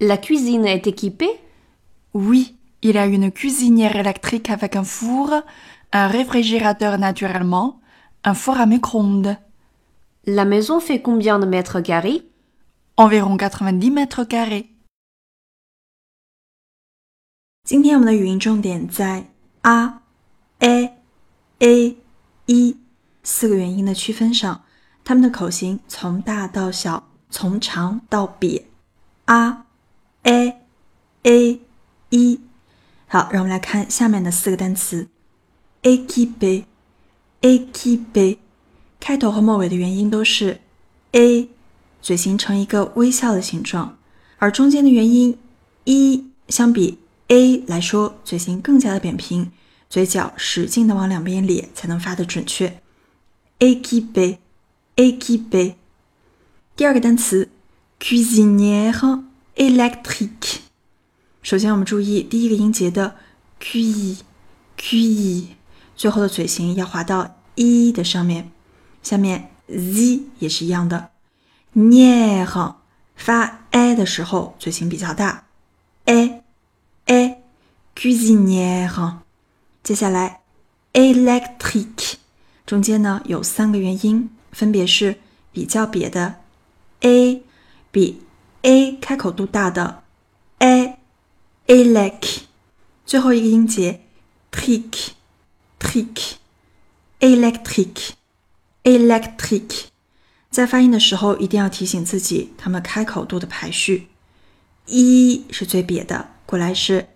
La cuisine est équipée Oui, il a une cuisinière électrique avec un four, un réfrigérateur naturellement, un four à micro-ondes. La maison fait combien de mètres carrés Environ 90 mètres carrés. 今天我们的语音重点在 a、a、a、e 四个元音的区分上，它们的口型从大到小，从长到瘪。a、 a、a、e。好，让我们来看下面的四个单词：équipé、équipé，开头和末尾的元音都是 a，嘴形成一个微笑的形状，而中间的元音 e 相比。a 来说，嘴型更加的扁平，嘴角使劲的往两边咧，才能发的准确。a qui b，a qui b。第二个单词，cuisinière électrique。首先，我们注意第一个音节的 qu，qu，最后的嘴型要滑到 e 的上面。下面 z 也是一样的，ne 发 a 的时候，嘴型比较大，a。a cuisinière，接下来 électrique，中间呢有三个元音，分别是比较瘪的 a，比 a 开口度大的 a，elec，最后一个音节 trick，trick，electric，electric，在发音的时候一定要提醒自己，它们开口度的排序，e 是最瘪的。过来是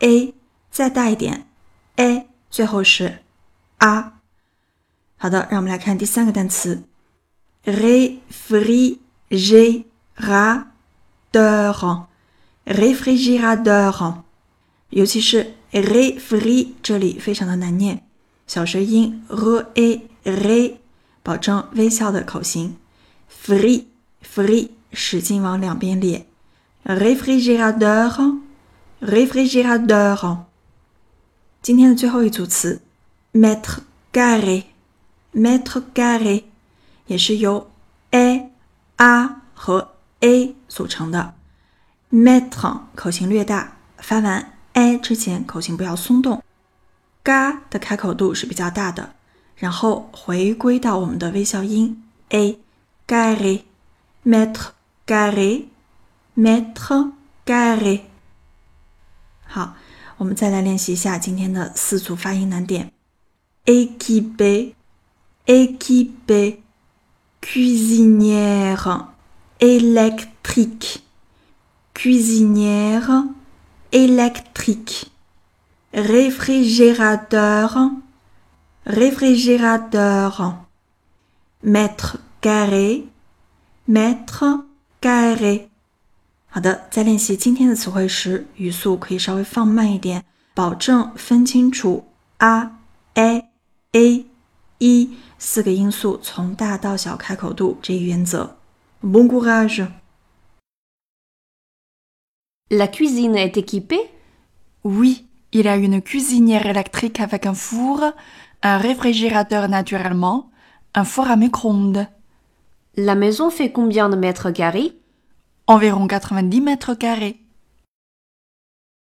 a，再大一点 a，最后是 r。好的，让我们来看第三个单词，R，free，G，RA réfrigérateur，réfrigérateur，尤其是 réfri 这里非常的难念，小舌音 r a r，保证微笑的口型，free free 使劲往两边咧，réfrigérateur。réfrigérateur。今天的最后一组词，mètre carré，mètre carré，也是由 a、a 和 a 组成的。m e t r e 口型略大，发完 a 之前口型不要松动。ga 的开口度是比较大的，然后回归到我们的微笑音 a，carré，mètre carré，mètre carré。好，我们再来练习一下今天的四组发音难点：équipé, équipé, cuisinière, électrique, cuisinière, électrique, réfrigérateur, réfrigérateur, mètre carré, mètre carré。好的，在练习今天的词汇时，语速可以稍微放慢一点，保证分清楚 a、a、a、e 四个音素从大到小开口度这一原则。 Bon courage! La cuisine est équipée? Oui, il a une cuisinière électrique avec un four, un réfrigérateur naturellement, un four à micro-ondes. La maison fait combien de mètres carrés? environ 90 mètres carrés.